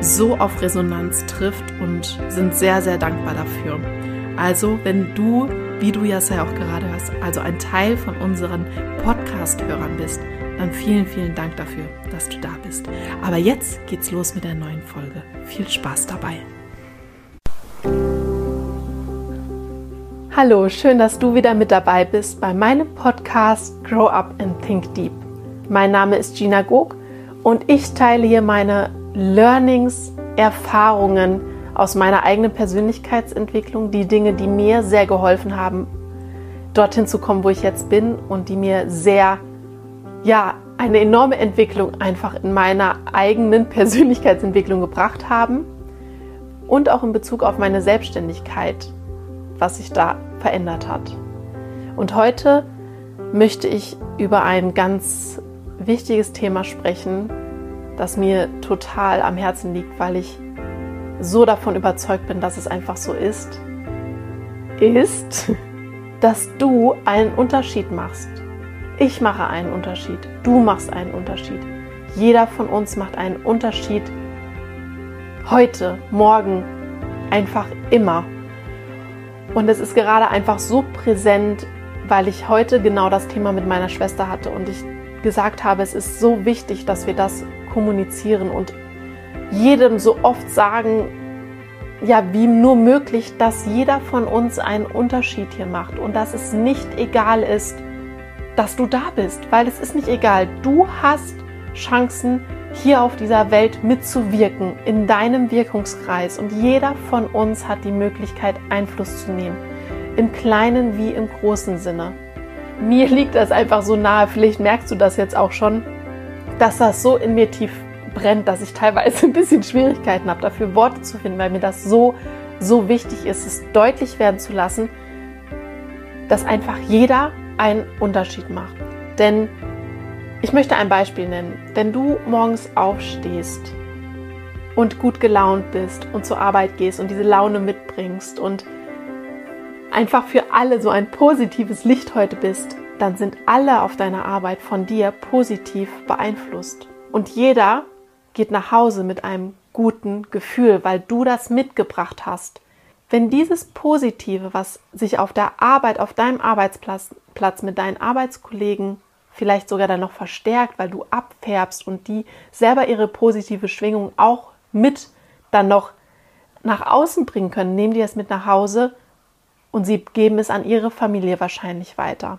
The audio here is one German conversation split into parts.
so auf Resonanz trifft und sind sehr, sehr dankbar dafür. Also, wenn du, wie du ja auch gerade hörst, also ein Teil von unseren Podcast-Hörern bist, dann vielen, vielen Dank dafür, dass du da bist. Aber jetzt geht's los mit der neuen Folge. Viel Spaß dabei. Hallo, schön, dass du wieder mit dabei bist bei meinem Podcast Grow Up and Think Deep. Mein Name ist Gina Gog und ich teile hier meine Learnings, Erfahrungen aus meiner eigenen Persönlichkeitsentwicklung, die Dinge, die mir sehr geholfen haben, dorthin zu kommen, wo ich jetzt bin und die mir sehr, ja, eine enorme Entwicklung einfach in meiner eigenen Persönlichkeitsentwicklung gebracht haben und auch in Bezug auf meine Selbstständigkeit, was sich da verändert hat. Und heute möchte ich über ein ganz wichtiges Thema sprechen, das mir total am Herzen liegt, weil ich so davon überzeugt bin, dass es einfach so ist, ist, dass du einen Unterschied machst. Ich mache einen Unterschied, du machst einen Unterschied. Jeder von uns macht einen Unterschied heute, morgen, einfach immer. Und es ist gerade einfach so präsent, weil ich heute genau das Thema mit meiner Schwester hatte und ich gesagt habe, es ist so wichtig, dass wir das kommunizieren und jedem so oft sagen, ja, wie nur möglich, dass jeder von uns einen Unterschied hier macht und dass es nicht egal ist, dass du da bist, weil es ist nicht egal. Du hast Chancen, hier auf dieser Welt mitzuwirken, in deinem Wirkungskreis und jeder von uns hat die Möglichkeit, Einfluss zu nehmen, im kleinen wie im großen Sinne. Mir liegt das einfach so nahe, vielleicht merkst du das jetzt auch schon, dass das so in mir tief brennt, dass ich teilweise ein bisschen Schwierigkeiten habe, dafür Worte zu finden, weil mir das so, so wichtig ist, es deutlich werden zu lassen, dass einfach jeder einen Unterschied macht. Denn ich möchte ein Beispiel nennen. Wenn du morgens aufstehst und gut gelaunt bist und zur Arbeit gehst und diese Laune mitbringst und einfach für alle so ein positives Licht heute bist, dann sind alle auf deiner Arbeit von dir positiv beeinflusst. Und jeder geht nach Hause mit einem guten Gefühl, weil du das mitgebracht hast. Wenn dieses Positive, was sich auf der Arbeit, auf deinem Arbeitsplatz Platz mit deinen Arbeitskollegen vielleicht sogar dann noch verstärkt, weil du abfärbst und die selber ihre positive Schwingung auch mit dann noch nach außen bringen können, nehmen die es mit nach Hause und sie geben es an ihre Familie wahrscheinlich weiter.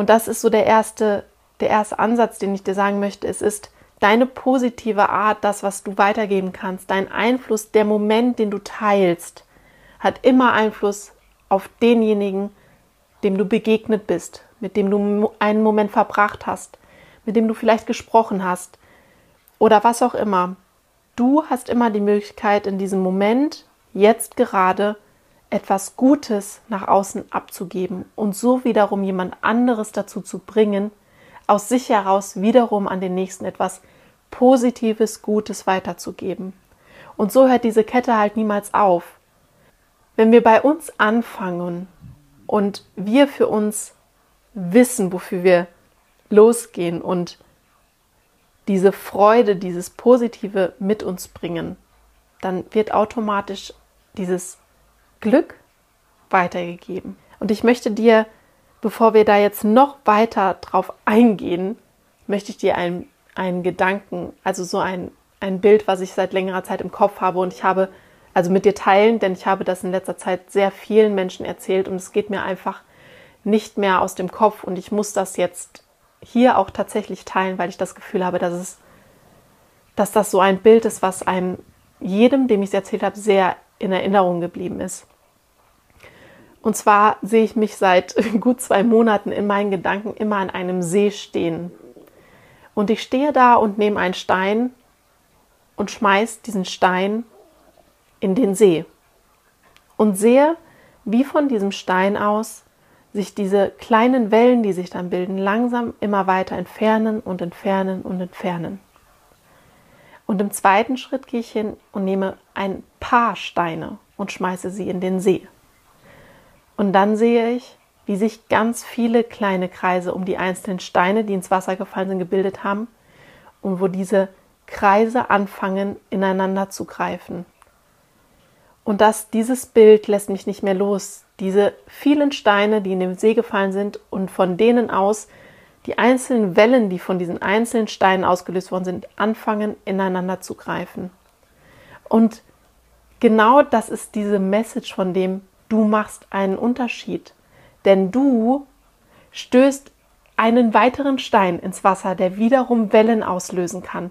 Und das ist so der erste, der erste Ansatz, den ich dir sagen möchte. Es ist, deine positive Art, das, was du weitergeben kannst, dein Einfluss, der Moment, den du teilst, hat immer Einfluss auf denjenigen, dem du begegnet bist, mit dem du einen Moment verbracht hast, mit dem du vielleicht gesprochen hast oder was auch immer. Du hast immer die Möglichkeit, in diesem Moment, jetzt gerade, etwas Gutes nach außen abzugeben und so wiederum jemand anderes dazu zu bringen, aus sich heraus wiederum an den nächsten etwas Positives, Gutes weiterzugeben. Und so hört diese Kette halt niemals auf. Wenn wir bei uns anfangen und wir für uns wissen, wofür wir losgehen und diese Freude, dieses Positive mit uns bringen, dann wird automatisch dieses Glück weitergegeben. Und ich möchte dir Bevor wir da jetzt noch weiter drauf eingehen, möchte ich dir einen, einen Gedanken, also so ein, ein Bild, was ich seit längerer Zeit im Kopf habe und ich habe also mit dir teilen, denn ich habe das in letzter Zeit sehr vielen Menschen erzählt und es geht mir einfach nicht mehr aus dem Kopf und ich muss das jetzt hier auch tatsächlich teilen, weil ich das Gefühl habe, dass es, dass das so ein Bild ist, was einem jedem, dem ich es erzählt habe, sehr in Erinnerung geblieben ist. Und zwar sehe ich mich seit gut zwei Monaten in meinen Gedanken immer an einem See stehen. Und ich stehe da und nehme einen Stein und schmeiß diesen Stein in den See. Und sehe, wie von diesem Stein aus sich diese kleinen Wellen, die sich dann bilden, langsam immer weiter entfernen und entfernen und entfernen. Und im zweiten Schritt gehe ich hin und nehme ein paar Steine und schmeiße sie in den See. Und dann sehe ich, wie sich ganz viele kleine Kreise um die einzelnen Steine, die ins Wasser gefallen sind, gebildet haben und wo diese Kreise anfangen, ineinander zu greifen. Und das, dieses Bild lässt mich nicht mehr los. Diese vielen Steine, die in den See gefallen sind und von denen aus die einzelnen Wellen, die von diesen einzelnen Steinen ausgelöst worden sind, anfangen, ineinander zu greifen. Und genau das ist diese Message von dem, du machst einen Unterschied. Denn du stößt einen weiteren Stein ins Wasser, der wiederum Wellen auslösen kann.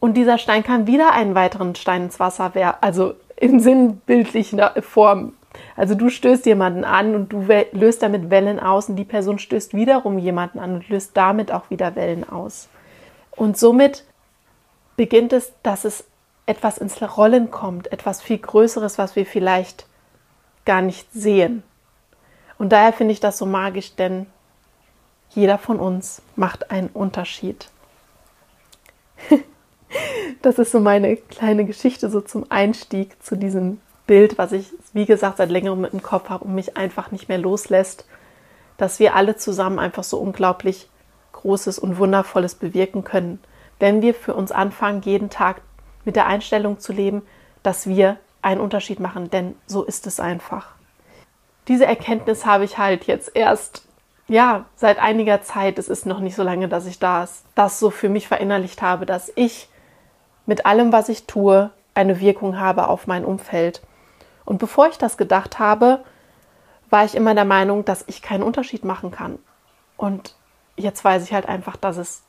Und dieser Stein kann wieder einen weiteren Stein ins Wasser werfen, also in sinnbildlicher Form. Also du stößt jemanden an und du löst damit Wellen aus und die Person stößt wiederum jemanden an und löst damit auch wieder Wellen aus. Und somit beginnt es, dass es etwas ins Rollen kommt, etwas viel Größeres, was wir vielleicht gar nicht sehen. Und daher finde ich das so magisch, denn jeder von uns macht einen Unterschied. das ist so meine kleine Geschichte so zum Einstieg zu diesem Bild, was ich, wie gesagt, seit längerem mit im Kopf habe und mich einfach nicht mehr loslässt, dass wir alle zusammen einfach so unglaublich Großes und Wundervolles bewirken können, wenn wir für uns anfangen, jeden Tag mit der Einstellung zu leben, dass wir einen Unterschied machen, denn so ist es einfach. Diese Erkenntnis habe ich halt jetzt erst, ja, seit einiger Zeit, es ist noch nicht so lange, dass ich das, das so für mich verinnerlicht habe, dass ich mit allem, was ich tue, eine Wirkung habe auf mein Umfeld. Und bevor ich das gedacht habe, war ich immer der Meinung, dass ich keinen Unterschied machen kann. Und jetzt weiß ich halt einfach, dass es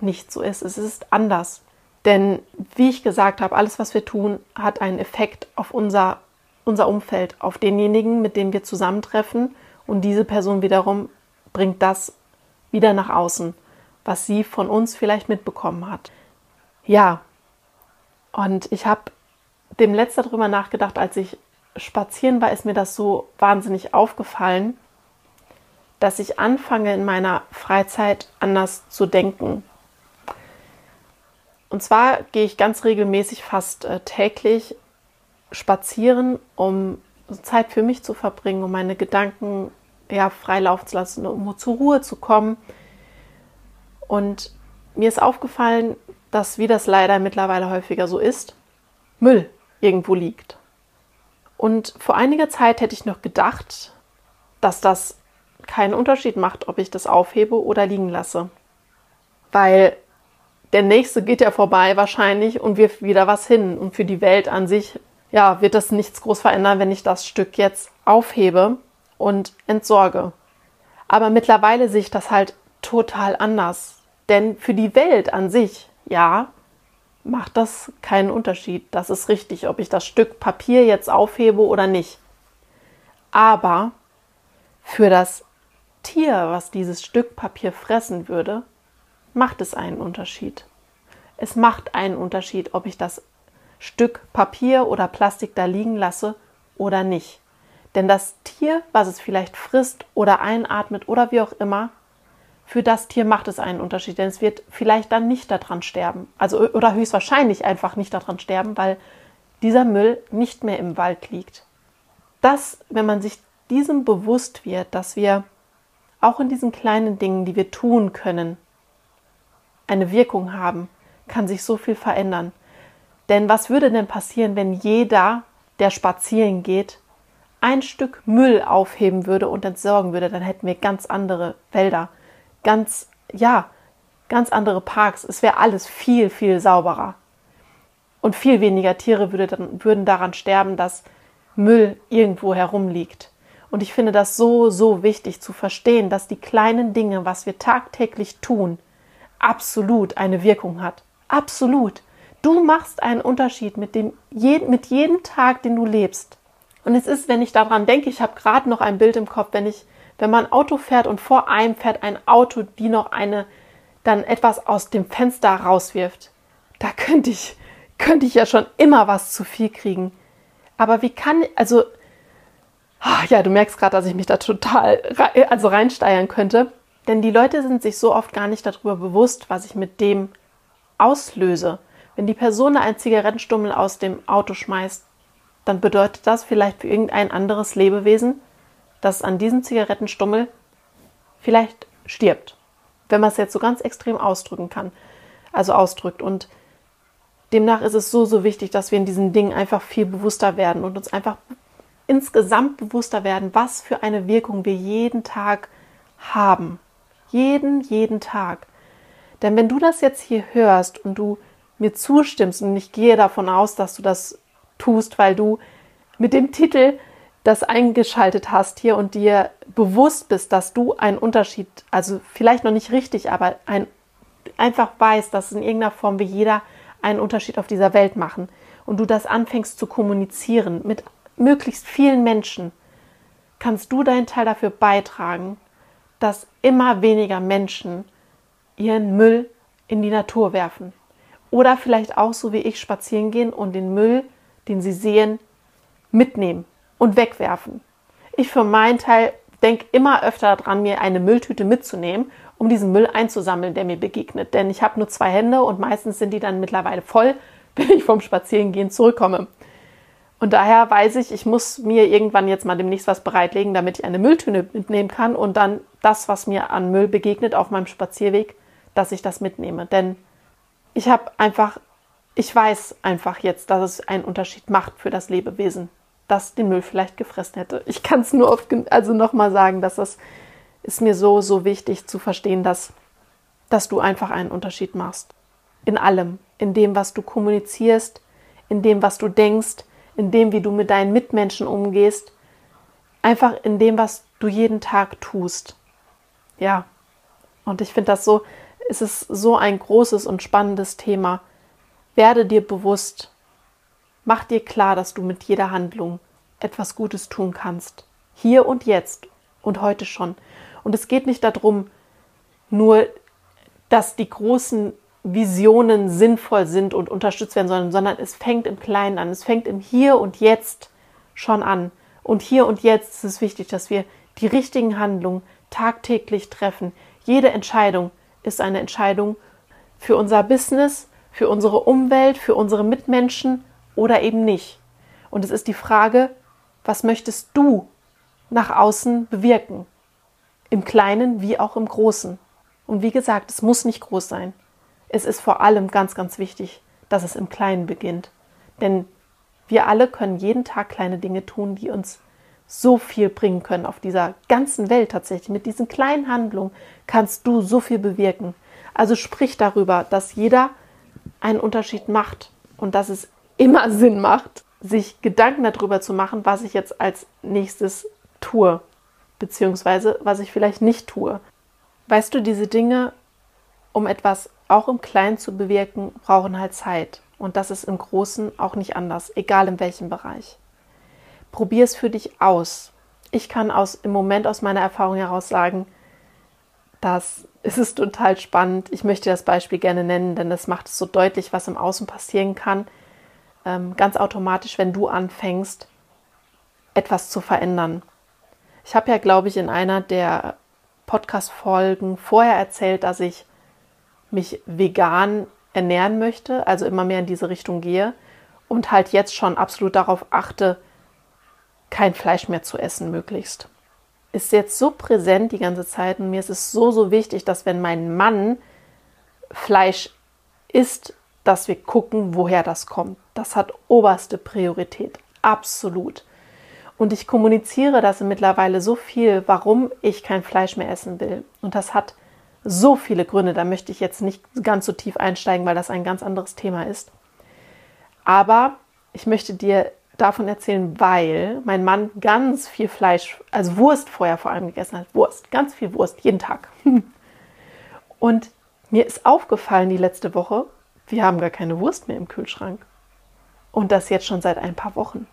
nicht so ist. Es ist anders. Denn wie ich gesagt habe, alles, was wir tun, hat einen Effekt auf unser, unser Umfeld, auf denjenigen, mit dem wir zusammentreffen. Und diese Person wiederum bringt das wieder nach außen, was sie von uns vielleicht mitbekommen hat. Ja, und ich habe dem letzter darüber nachgedacht, als ich spazieren war, ist mir das so wahnsinnig aufgefallen, dass ich anfange in meiner Freizeit anders zu denken. Und zwar gehe ich ganz regelmäßig, fast äh, täglich spazieren, um Zeit für mich zu verbringen, um meine Gedanken ja, frei laufen zu lassen, um zur Ruhe zu kommen. Und mir ist aufgefallen, dass, wie das leider mittlerweile häufiger so ist, Müll irgendwo liegt. Und vor einiger Zeit hätte ich noch gedacht, dass das keinen Unterschied macht, ob ich das aufhebe oder liegen lasse. Weil der nächste geht ja vorbei wahrscheinlich und wirft wieder was hin. Und für die Welt an sich, ja, wird das nichts groß verändern, wenn ich das Stück jetzt aufhebe und entsorge. Aber mittlerweile sehe ich das halt total anders. Denn für die Welt an sich, ja, macht das keinen Unterschied. Das ist richtig, ob ich das Stück Papier jetzt aufhebe oder nicht. Aber für das Tier, was dieses Stück Papier fressen würde, macht es einen Unterschied. Es macht einen Unterschied, ob ich das Stück Papier oder Plastik da liegen lasse oder nicht. Denn das Tier, was es vielleicht frisst oder einatmet oder wie auch immer, für das Tier macht es einen Unterschied, denn es wird vielleicht dann nicht daran sterben. Also oder höchstwahrscheinlich einfach nicht daran sterben, weil dieser Müll nicht mehr im Wald liegt. Das, wenn man sich diesem bewusst wird, dass wir auch in diesen kleinen Dingen, die wir tun können, eine Wirkung haben, kann sich so viel verändern. Denn was würde denn passieren, wenn jeder, der spazieren geht, ein Stück Müll aufheben würde und entsorgen würde? Dann hätten wir ganz andere Wälder, ganz, ja, ganz andere Parks. Es wäre alles viel, viel sauberer. Und viel weniger Tiere würde dann, würden daran sterben, dass Müll irgendwo herumliegt. Und ich finde das so, so wichtig zu verstehen, dass die kleinen Dinge, was wir tagtäglich tun, absolut eine Wirkung hat. Absolut. Du machst einen Unterschied mit, dem, mit jedem Tag, den du lebst. Und es ist, wenn ich daran denke, ich habe gerade noch ein Bild im Kopf, wenn ich, wenn man Auto fährt und vor einem fährt ein Auto, die noch eine, dann etwas aus dem Fenster rauswirft. Da könnte ich, könnte ich ja schon immer was zu viel kriegen. Aber wie kann, also, ah, ja, du merkst gerade, dass ich mich da total also reinsteigern könnte. Denn die Leute sind sich so oft gar nicht darüber bewusst, was ich mit dem auslöse. Wenn die Person einen Zigarettenstummel aus dem Auto schmeißt, dann bedeutet das vielleicht für irgendein anderes Lebewesen, das an diesem Zigarettenstummel vielleicht stirbt. Wenn man es jetzt so ganz extrem ausdrücken kann, also ausdrückt. Und demnach ist es so, so wichtig, dass wir in diesen Dingen einfach viel bewusster werden und uns einfach insgesamt bewusster werden, was für eine Wirkung wir jeden Tag haben. Jeden, jeden Tag. Denn wenn du das jetzt hier hörst und du mir zustimmst und ich gehe davon aus, dass du das tust, weil du mit dem Titel das eingeschaltet hast hier und dir bewusst bist, dass du einen Unterschied, also vielleicht noch nicht richtig, aber ein, einfach weißt, dass in irgendeiner Form wir jeder einen Unterschied auf dieser Welt machen und du das anfängst zu kommunizieren mit möglichst vielen Menschen, kannst du deinen Teil dafür beitragen, dass immer weniger Menschen ihren Müll in die Natur werfen. Oder vielleicht auch so wie ich spazieren gehen und den Müll, den sie sehen, mitnehmen und wegwerfen. Ich für meinen Teil denke immer öfter daran, mir eine Mülltüte mitzunehmen, um diesen Müll einzusammeln, der mir begegnet. Denn ich habe nur zwei Hände und meistens sind die dann mittlerweile voll, wenn ich vom Spazierengehen zurückkomme. Und daher weiß ich, ich muss mir irgendwann jetzt mal demnächst was bereitlegen, damit ich eine Mülltüte mitnehmen kann und dann das, was mir an Müll begegnet auf meinem Spazierweg, dass ich das mitnehme. Denn ich habe einfach, ich weiß einfach jetzt, dass es einen Unterschied macht für das Lebewesen, das den Müll vielleicht gefressen hätte. Ich kann es nur oft, also nochmal sagen, dass das ist mir so, so wichtig zu verstehen, dass, dass du einfach einen Unterschied machst. In allem. In dem, was du kommunizierst, in dem, was du denkst, in dem, wie du mit deinen Mitmenschen umgehst, einfach in dem, was du jeden Tag tust. Ja. Und ich finde das so, es ist so ein großes und spannendes Thema. Werde dir bewusst, mach dir klar, dass du mit jeder Handlung etwas Gutes tun kannst. Hier und jetzt und heute schon. Und es geht nicht darum, nur, dass die großen Visionen sinnvoll sind und unterstützt werden sollen, sondern es fängt im Kleinen an. Es fängt im Hier und Jetzt schon an. Und hier und jetzt ist es wichtig, dass wir die richtigen Handlungen tagtäglich treffen. Jede Entscheidung ist eine Entscheidung für unser Business, für unsere Umwelt, für unsere Mitmenschen oder eben nicht. Und es ist die Frage, was möchtest du nach außen bewirken? Im Kleinen wie auch im Großen. Und wie gesagt, es muss nicht groß sein. Es ist vor allem ganz, ganz wichtig, dass es im Kleinen beginnt. Denn wir alle können jeden Tag kleine Dinge tun, die uns so viel bringen können auf dieser ganzen Welt tatsächlich. Mit diesen kleinen Handlungen kannst du so viel bewirken. Also sprich darüber, dass jeder einen Unterschied macht und dass es immer Sinn macht, sich Gedanken darüber zu machen, was ich jetzt als nächstes tue, beziehungsweise was ich vielleicht nicht tue. Weißt du, diese Dinge, um etwas auch im Kleinen zu bewirken, brauchen halt Zeit. Und das ist im Großen auch nicht anders, egal in welchem Bereich. Probier es für dich aus. Ich kann aus, im Moment aus meiner Erfahrung heraus sagen, dass es ist total spannend. Ich möchte das Beispiel gerne nennen, denn das macht es so deutlich, was im Außen passieren kann. Ähm, ganz automatisch, wenn du anfängst, etwas zu verändern. Ich habe ja, glaube ich, in einer der Podcast-Folgen vorher erzählt, dass ich mich vegan ernähren möchte, also immer mehr in diese Richtung gehe und halt jetzt schon absolut darauf achte, kein Fleisch mehr zu essen, möglichst. Ist jetzt so präsent die ganze Zeit und mir ist es so, so wichtig, dass wenn mein Mann Fleisch isst, dass wir gucken, woher das kommt. Das hat oberste Priorität, absolut. Und ich kommuniziere das mittlerweile so viel, warum ich kein Fleisch mehr essen will. Und das hat so viele Gründe, da möchte ich jetzt nicht ganz so tief einsteigen, weil das ein ganz anderes Thema ist. Aber ich möchte dir davon erzählen, weil mein Mann ganz viel Fleisch, also Wurst vorher vor allem gegessen hat. Wurst, ganz viel Wurst, jeden Tag. Und mir ist aufgefallen die letzte Woche, wir haben gar keine Wurst mehr im Kühlschrank. Und das jetzt schon seit ein paar Wochen.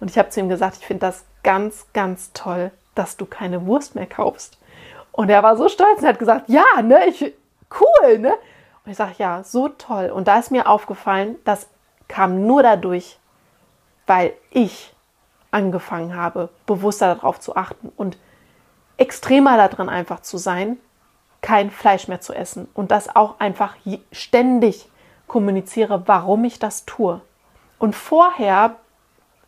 Und ich habe zu ihm gesagt, ich finde das ganz, ganz toll, dass du keine Wurst mehr kaufst. Und er war so stolz und hat gesagt, ja, ne, ich, cool, ne? Und ich sage, ja, so toll. Und da ist mir aufgefallen, das kam nur dadurch, weil ich angefangen habe, bewusster darauf zu achten und extremer darin einfach zu sein, kein Fleisch mehr zu essen und das auch einfach ständig kommuniziere, warum ich das tue. Und vorher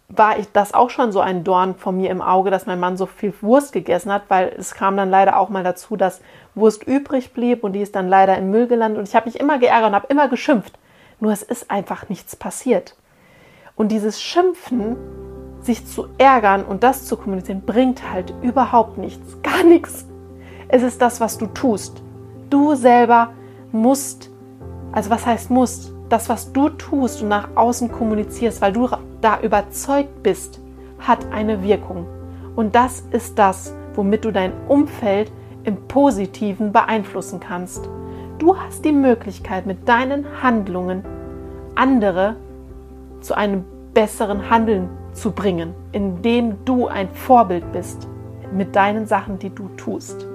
war ich das auch schon so ein Dorn von mir im Auge, dass mein Mann so viel Wurst gegessen hat, weil es kam dann leider auch mal dazu, dass Wurst übrig blieb und die ist dann leider im Müll gelandet und ich habe mich immer geärgert und habe immer geschimpft. Nur es ist einfach nichts passiert. Und dieses Schimpfen, sich zu ärgern und das zu kommunizieren, bringt halt überhaupt nichts, gar nichts. Es ist das, was du tust. Du selber musst, also was heißt musst? Das, was du tust und nach außen kommunizierst, weil du da überzeugt bist, hat eine Wirkung. Und das ist das, womit du dein Umfeld im Positiven beeinflussen kannst. Du hast die Möglichkeit, mit deinen Handlungen andere zu einem besseren Handeln zu bringen, indem du ein Vorbild bist mit deinen Sachen, die du tust.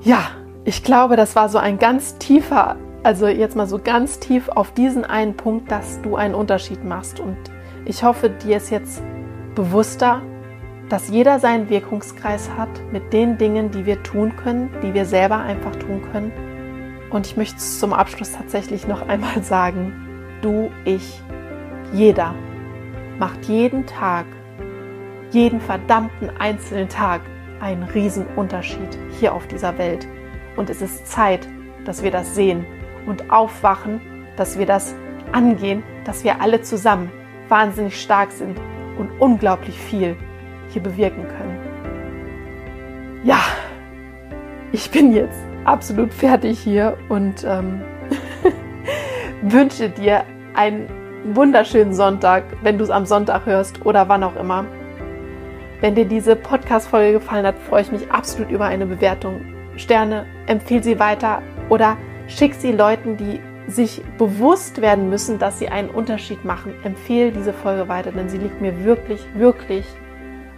Ja, ich glaube, das war so ein ganz tiefer, also jetzt mal so ganz tief auf diesen einen Punkt, dass du einen Unterschied machst. Und ich hoffe, dir ist jetzt bewusster, dass jeder seinen Wirkungskreis hat mit den Dingen, die wir tun können, die wir selber einfach tun können. Und ich möchte zum Abschluss tatsächlich noch einmal sagen, du, ich, jeder macht jeden Tag, jeden verdammten einzelnen Tag einen Riesenunterschied hier auf dieser Welt. Und es ist Zeit, dass wir das sehen und aufwachen, dass wir das angehen, dass wir alle zusammen wahnsinnig stark sind und unglaublich viel hier bewirken können. Ja, ich bin jetzt absolut fertig hier und ähm, wünsche dir einen wunderschönen Sonntag, wenn du es am Sonntag hörst oder wann auch immer. Wenn dir diese Podcast-Folge gefallen hat, freue ich mich absolut über eine Bewertung. Sterne, empfehle sie weiter oder schick sie Leuten, die sich bewusst werden müssen, dass sie einen Unterschied machen. Empfehle diese Folge weiter, denn sie liegt mir wirklich, wirklich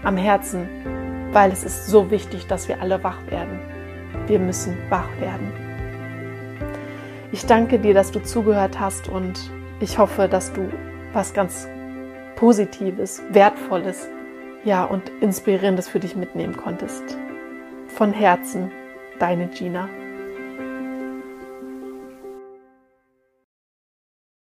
am Herzen, weil es ist so wichtig, dass wir alle wach werden. Wir müssen wach werden. Ich danke dir, dass du zugehört hast und ich hoffe, dass du was ganz Positives, Wertvolles ja, und Inspirierendes für dich mitnehmen konntest. Von Herzen, deine Gina.